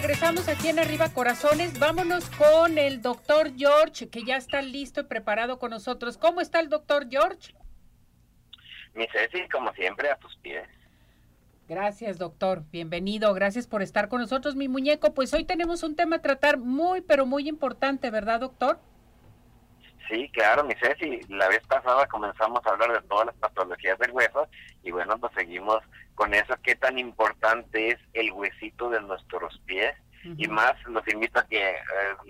Regresamos, aquí en Arriba Corazones. Vámonos con el doctor George, que ya está listo y preparado con nosotros. ¿Cómo está el doctor George? Mi Ceci, como siempre, a tus pies. Gracias, doctor. Bienvenido. Gracias por estar con nosotros, mi muñeco. Pues hoy tenemos un tema a tratar muy, pero muy importante, ¿verdad, doctor? Sí, claro, mi Ceci. La vez pasada comenzamos a hablar de todas las patologías del hueso y bueno, pues seguimos con eso. ¿Qué tan importante es el huesito de nuestros pies? Y más los invito a que eh,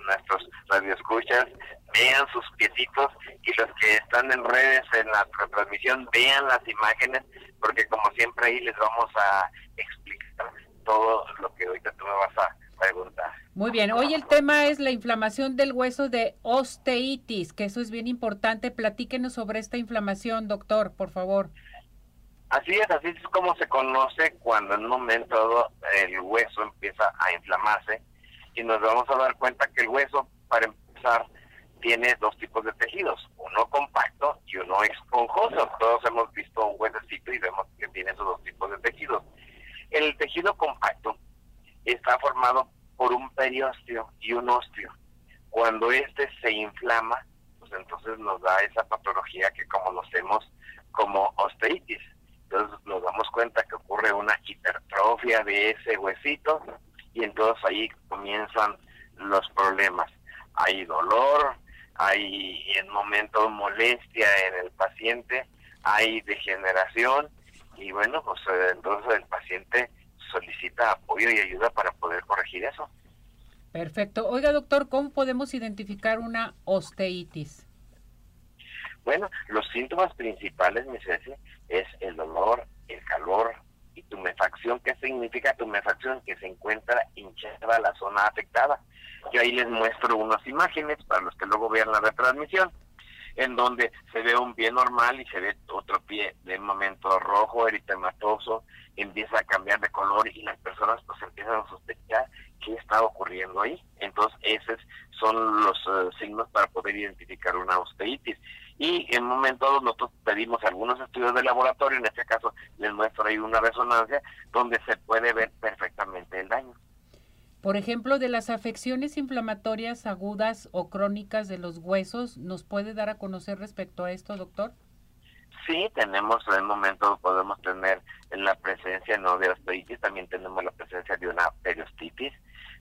nuestros radioescuchas vean sus piecitos y los que están en redes en la transmisión vean las imágenes porque como siempre ahí les vamos a explicar todo lo que ahorita tú me vas a preguntar. Muy bien, hoy el tema es la inflamación del hueso de osteitis, que eso es bien importante. Platíquenos sobre esta inflamación, doctor, por favor. Así es, así es como se conoce cuando en un momento el hueso empieza a inflamarse y nos vamos a dar cuenta que el hueso, para empezar, tiene dos tipos de tejidos, uno compacto y uno esponjoso. Todos hemos visto un huesecito y vemos que tiene esos dos tipos de tejidos. El tejido compacto está formado por un periósteo y un osteo. Cuando este se inflama, pues entonces nos da esa patología que conocemos como osteitis. Entonces nos damos cuenta que ocurre una hipertrofia de ese huesito y entonces ahí comienzan los problemas. Hay dolor, hay en momentos molestia en el paciente, hay degeneración y bueno, pues eh, entonces el paciente solicita apoyo y ayuda para poder corregir eso. Perfecto. Oiga, doctor, ¿cómo podemos identificar una osteitis? Bueno, los síntomas principales, mi Ceci, es el dolor, el calor y tumefacción. ¿Qué significa tumefacción? Que se encuentra hinchada la zona afectada. Yo ahí les muestro unas imágenes para los que luego vean la retransmisión, en donde se ve un pie normal y se ve otro pie de momento rojo, eritematoso, empieza a cambiar de color y las personas pues empiezan a sospechar qué está ocurriendo ahí. Entonces, esos son los eh, signos para poder identificar una osteitis. Y en un momento nosotros pedimos algunos estudios de laboratorio, en este caso les muestro ahí una resonancia donde se puede ver perfectamente el daño. Por ejemplo, de las afecciones inflamatorias agudas o crónicas de los huesos, ¿nos puede dar a conocer respecto a esto, doctor? Sí, tenemos en el momento, podemos tener en la presencia no de osteitis, también tenemos la presencia de una periostitis,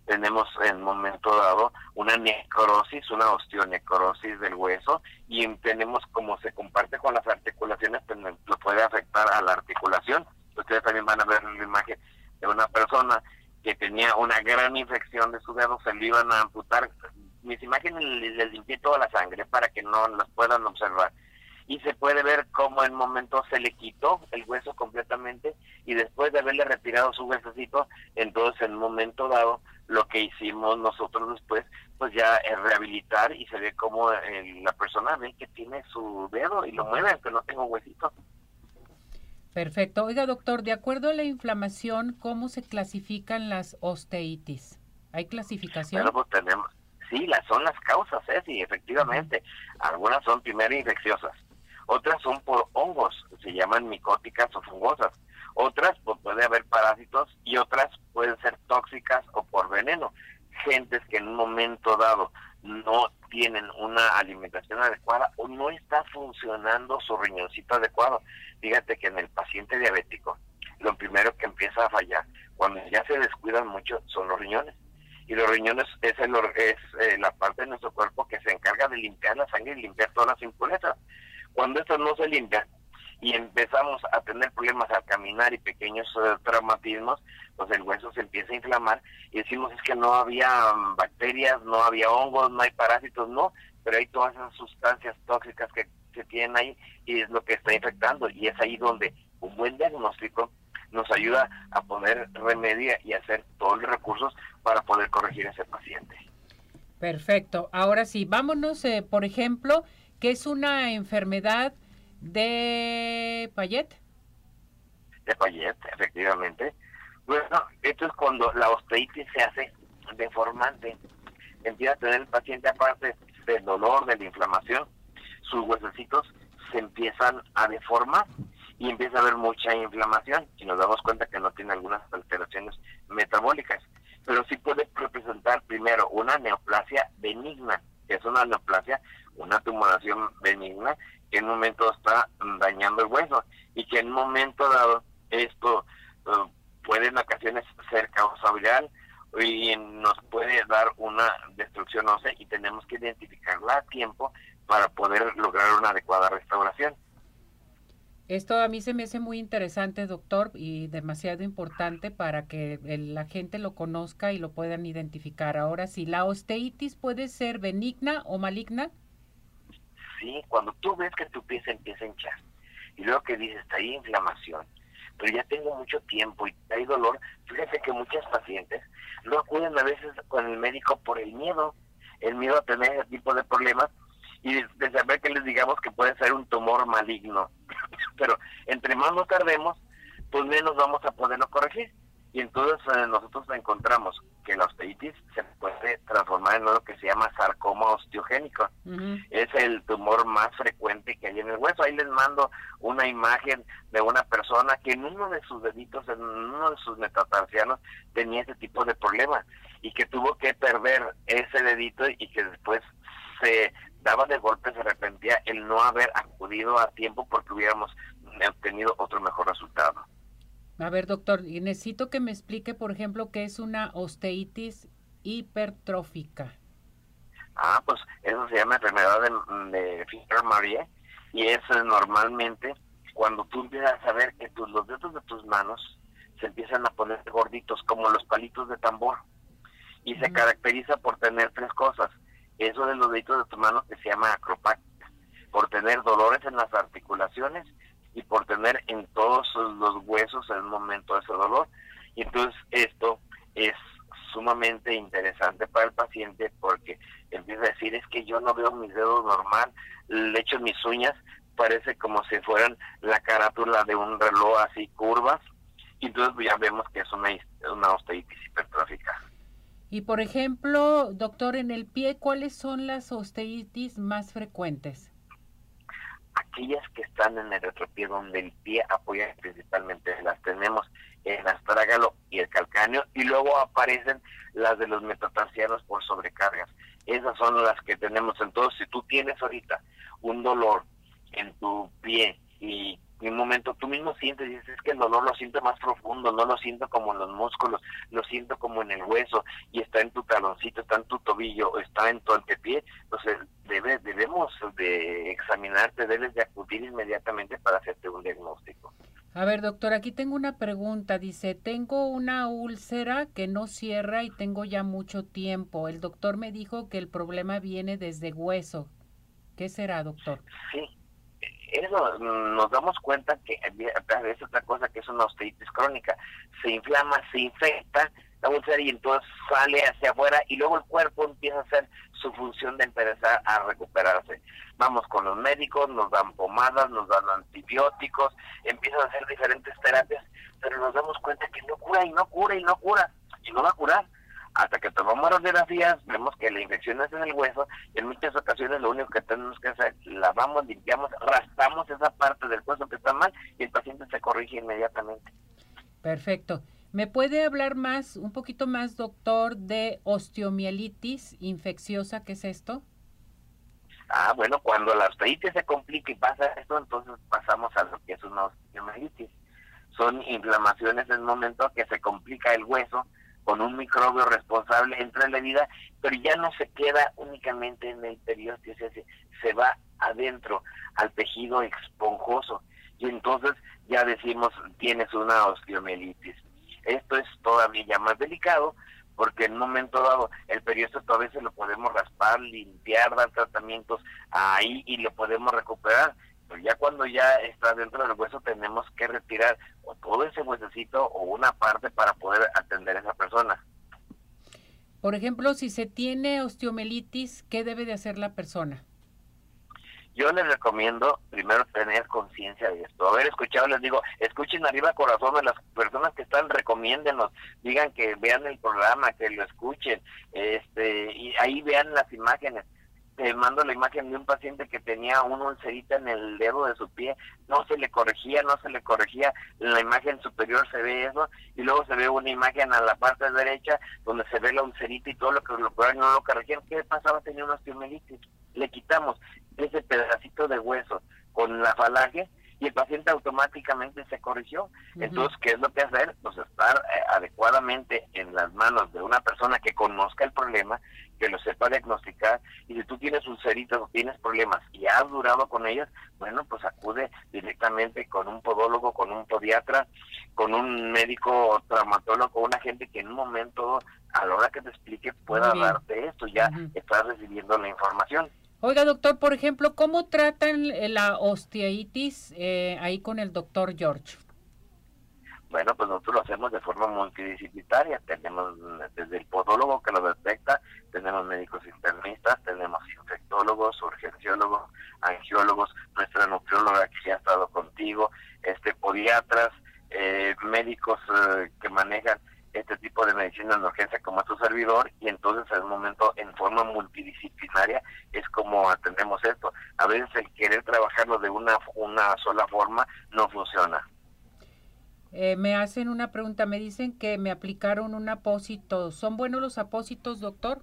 tenemos en momento dado una necrosis, una osteonecrosis del hueso y tenemos como se comparte con las articulaciones, pues lo puede afectar a la articulación. Ustedes también van a ver la imagen de una persona que tenía una gran infección de su dedo, se le iban a amputar. Mis imágenes les limpié toda la sangre para que no las puedan observar y se puede ver cómo en momento se le quitó el hueso completamente y después de haberle retirado su huesecito, entonces en un momento dado lo que hicimos nosotros después, pues ya es rehabilitar y se ve como eh, la persona ve que tiene su dedo y lo mueve aunque no tengo huesito. Perfecto. Oiga, doctor, de acuerdo a la inflamación, ¿cómo se clasifican las osteitis? ¿Hay clasificación? Bueno, pues tenemos, sí, las son las causas, ¿eh? sí, efectivamente. Algunas son primero infecciosas, otras son por hongos, se llaman micóticas o fungosas, otras pues, puede haber parásitos y otras pueden ser tóxicas o por veneno. Gentes que en un momento dado no tienen una alimentación adecuada o no está funcionando su riñoncito adecuado. Fíjate que en el paciente diabético, lo primero que empieza a fallar, cuando ya se descuidan mucho, son los riñones. Y los riñones es, el, es eh, la parte de nuestro cuerpo que se encarga de limpiar la sangre y limpiar todas las impurezas. Cuando estas no se limpian y empezamos a tener problemas al caminar y pequeños eh, traumatismos, pues el hueso se empieza a inflamar y decimos es que no había mm, bacterias, no había hongos, no hay parásitos, no, pero hay todas esas sustancias tóxicas que se tienen ahí y es lo que está infectando y es ahí donde un buen diagnóstico nos ayuda a poner remedio y hacer todos los recursos para poder corregir a ese paciente. Perfecto. Ahora sí, vámonos, eh, por ejemplo, que es una enfermedad de Payet. De Payet, efectivamente. Bueno, esto es cuando la osteitis se hace deformante. Empieza a tener el paciente, aparte del dolor, de la inflamación, sus huesecitos se empiezan a deformar y empieza a haber mucha inflamación y nos damos cuenta que no tiene algunas alteraciones metabólicas. Pero sí puede representar primero una neoplasia benigna, que es una neoplasia, una tumoración benigna en un momento está dañando el hueso y que en un momento dado esto eh, puede en ocasiones ser causa viral y nos puede dar una destrucción ósea y tenemos que identificarla a tiempo para poder lograr una adecuada restauración. Esto a mí se me hace muy interesante, doctor, y demasiado importante para que la gente lo conozca y lo puedan identificar. Ahora, si la osteitis puede ser benigna o maligna. Sí, cuando tú ves que tu piel se empieza a hinchar y luego que dices, ahí inflamación, pero ya tengo mucho tiempo y hay dolor, fíjate que muchas pacientes no acuden a veces con el médico por el miedo, el miedo a tener ese tipo de problemas y de saber que les digamos que puede ser un tumor maligno. Pero entre más nos tardemos, pues menos vamos a poderlo corregir. Y entonces eh, nosotros encontramos que la osteitis se puede transformar en lo que se llama sarcoma osteogénico. Es el tumor más frecuente que hay en el hueso. Ahí les mando una imagen de una persona que en uno de sus deditos, en uno de sus metatarsianos, tenía ese tipo de problema y que tuvo que perder ese dedito y que después se daba de golpe, se arrepentía el no haber acudido a tiempo porque hubiéramos obtenido otro mejor resultado. A ver, doctor, y necesito que me explique, por ejemplo, qué es una osteitis hipertrófica. Ah, pues eso se llama enfermedad de, de Fischer-Marie y es eh, normalmente cuando tú empiezas a ver que tus, los dedos de tus manos se empiezan a poner gorditos como los palitos de tambor y se caracteriza por tener tres cosas. Eso de los deditos de tus manos que se llama acropáctica, por tener dolores en las articulaciones y por tener en todos los huesos el momento de ese dolor. Y entonces esto es sumamente interesante para el paciente porque empieza a decir es que yo no veo mis dedos normal, le echo mis uñas, parece como si fueran la carátula de un reloj así curvas, y entonces ya vemos que es una, una osteitis hipertrófica. Y por ejemplo, doctor, en el pie, ¿cuáles son las osteitis más frecuentes? Aquellas que están en el retropié donde el pie apoya principalmente las tenemos en astrágalo y el calcáneo y luego aparecen las de los metatarsianos por sobrecargas. Esas son las que tenemos. Entonces, si tú tienes ahorita un dolor en tu pie y en un momento tú mismo sientes, y dices, es que el dolor lo siento más profundo, no lo siento como en los músculos, lo siento como en el hueso, y está en tu taloncito, está en tu tobillo, está en tu antepié, entonces debe, debemos de examinarte, debes de acudir inmediatamente para hacerte un diagnóstico. A ver, doctor, aquí tengo una pregunta. Dice, tengo una úlcera que no cierra y tengo ya mucho tiempo. El doctor me dijo que el problema viene desde hueso. ¿Qué será, doctor? Sí, eso nos damos cuenta que es otra cosa que es una osteitis crónica. Se inflama, se infecta la úlcera y entonces sale hacia afuera y luego el cuerpo empieza a hacer su función de empezar a recuperarse. Vamos con los médicos, nos dan pomadas, nos dan antibióticos, empiezan a hacer diferentes terapias, pero nos damos cuenta que no cura y no cura y no cura y no va a curar hasta que tomamos radiografías, vemos que la infección es en el hueso y en muchas ocasiones lo único que tenemos que hacer, lavamos, limpiamos, raspamos esa parte del hueso que está mal y el paciente se corrige inmediatamente. Perfecto. ¿Me puede hablar más, un poquito más, doctor, de osteomielitis infecciosa? ¿Qué es esto? Ah, bueno, cuando la osteitis se complica y pasa esto, entonces pasamos a lo que es una osteomielitis. Son inflamaciones en el momento que se complica el hueso, con un microbio responsable entra en la vida, pero ya no se queda únicamente en el periósteo, se, va adentro al tejido esponjoso y entonces ya decimos tienes una osteomielitis. Esto es todavía más delicado porque en un momento dado el periósteo todavía se lo podemos raspar, limpiar, dar tratamientos ahí y lo podemos recuperar, pero ya cuando ya está dentro del hueso tenemos que retirar o todo ese huesecito o una parte para poder atender a esa persona. Por ejemplo, si se tiene osteomelitis, ¿qué debe de hacer la persona? Yo les recomiendo primero tener conciencia de esto. Haber escuchado, les digo, escuchen arriba corazón de las personas que están, recomiéndenos, digan que vean el programa, que lo escuchen, este, y ahí vean las imágenes te mando la imagen de un paciente que tenía una ulcerita en el dedo de su pie, no se le corregía, no se le corregía, en la imagen superior se ve eso, y luego se ve una imagen a la parte derecha donde se ve la ulcerita y todo lo que lo no lo corregían. ¿Qué pasaba? Tenía una osteomelitis. Le quitamos ese pedacito de hueso con la falange y el paciente automáticamente se corrigió. Entonces, ¿qué es lo que hacer? Pues estar eh, adecuadamente en las manos de una persona que conozca el problema, que lo sepa diagnosticar, y si tú tienes ulceritas o tienes problemas y has durado con ellas, bueno, pues acude directamente con un podólogo, con un podiatra, con un médico traumatólogo, una gente que en un momento, a la hora que te explique, pueda darte esto, ya estás recibiendo la información. Oiga, doctor, por ejemplo, ¿cómo tratan la osteitis eh, ahí con el doctor George? Bueno, pues nosotros lo hacemos de forma multidisciplinaria. Tenemos desde el podólogo que lo detecta, tenemos médicos internistas, tenemos infectólogos, urgenciólogos, angiólogos, nuestra nutrióloga que ya ha estado contigo, este podiatras, eh, médicos eh, que manejan este tipo de medicina de urgencia como tu servidor y entonces en un momento en forma multidisciplinaria es como atendemos esto. A veces el querer trabajarlo de una, una sola forma no funciona. Eh, me hacen una pregunta, me dicen que me aplicaron un apósito. ¿Son buenos los apósitos, doctor?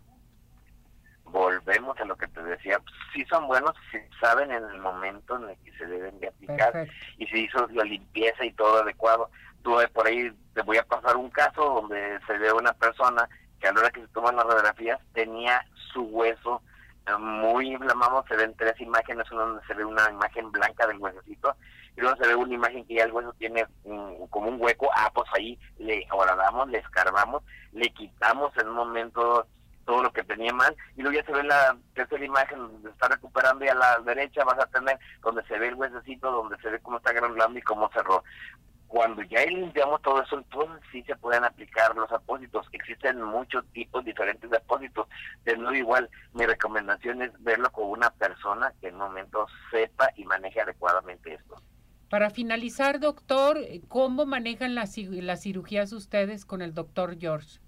Volvemos a lo que te decía, sí son buenos si saben en el momento en el que se deben de aplicar y si hizo la limpieza y todo adecuado por ahí, te voy a pasar un caso donde se ve una persona que a la hora que se toman las radiografías tenía su hueso muy inflamado, se ven tres imágenes, una donde se ve una imagen blanca del huesecito y luego se ve una imagen que ya el hueso tiene como un hueco, ah, pues ahí le horadamos, le escarbamos, le quitamos en un momento todo lo que tenía mal y luego ya se ve la tercera imagen donde está recuperando y a la derecha vas a tener donde se ve el huesecito, donde se ve cómo está granulando y cómo cerró cuando ya limpiamos todo eso, entonces sí se pueden aplicar los apósitos. Existen muchos tipos diferentes de apósitos. De nuevo, igual, mi recomendación es verlo con una persona que en un momento sepa y maneje adecuadamente esto. Para finalizar, doctor, ¿cómo manejan las, las cirugías ustedes con el doctor George?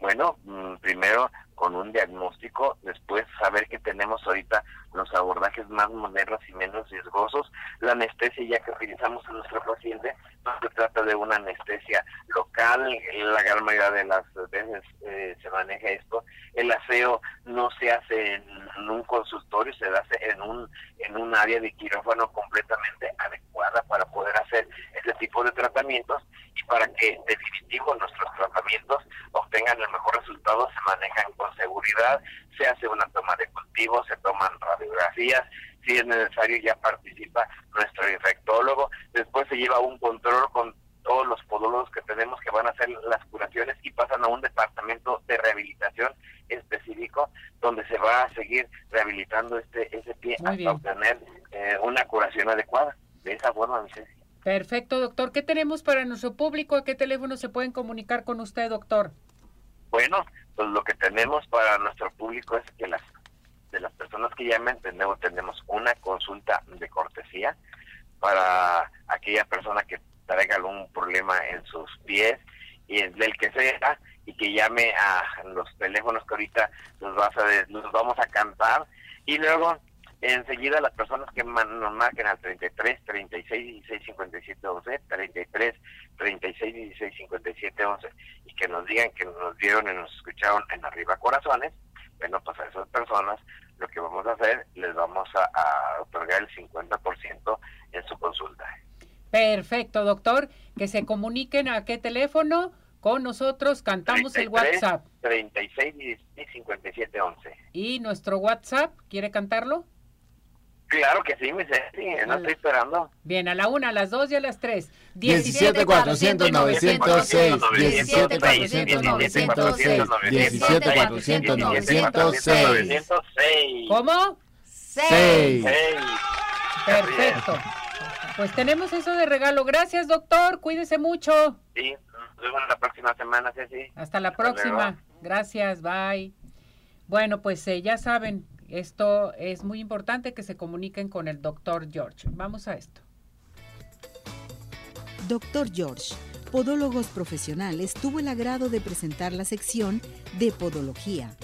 Bueno, mm, primero con un diagnóstico, después saber que tenemos ahorita los abordajes más modernos y menos riesgosos. La anestesia ya que utilizamos en nuestro paciente no se trata de una anestesia local, la gran mayoría de las veces eh, se maneja esto. El aseo no se hace en un consultorio, se hace en un, en un área de quirófano completamente adecuada para poder hacer ese tipo de tratamientos y para que definitivo nuestros tratamientos obtengan el mejor resultado se manejan con seguridad, se hace una toma de cultivo, se toman radiografías, si es necesario ya participa nuestro infectólogo, después se lleva un control con todos los podólogos que tenemos que van a hacer las curaciones y pasan a un departamento de rehabilitación específico donde se va a seguir rehabilitando este ese pie hasta obtener eh, una curación adecuada. De esa forma, mi Perfecto, doctor. ¿Qué tenemos para nuestro público? ¿A qué teléfono se pueden comunicar con usted, doctor? Bueno, pues lo que tenemos para nuestro público es que las personas que llamen tenemos, tenemos una consulta de cortesía para aquella persona que traiga algún problema en sus pies y del que sea y que llame a los teléfonos que ahorita nos, vas a, nos vamos a cantar. Y luego enseguida las personas que nos marquen al 33 36 16 57 11 33 36 16 57 11 y que nos digan que nos vieron y nos escucharon en Arriba Corazones bueno pues a esas personas lo que vamos a hacer les vamos a, otorgar el 50% en su consulta. Perfecto doctor. Que se comuniquen a qué teléfono. Con nosotros cantamos el WhatsApp. 36 16 57 11 y nuestro WhatsApp quiere cantarlo Claro que sí, mi Ceci, no estoy esperando. Bien, a la una, a las dos y a las tres. 17 400 906 17 400 906 17 400 906 ¿Cómo? 6 Perfecto. Pues tenemos eso de regalo. Gracias, doctor. Cuídese mucho. Sí, nos vemos la próxima semana, Ceci. Hasta la próxima. Gracias, bye. Bueno, pues eh, ya saben, Esto es muy importante que se comuniquen con el doctor George. Vamos a esto. Doctor George, Podólogos Profesionales, tuvo el agrado de presentar la sección de Podología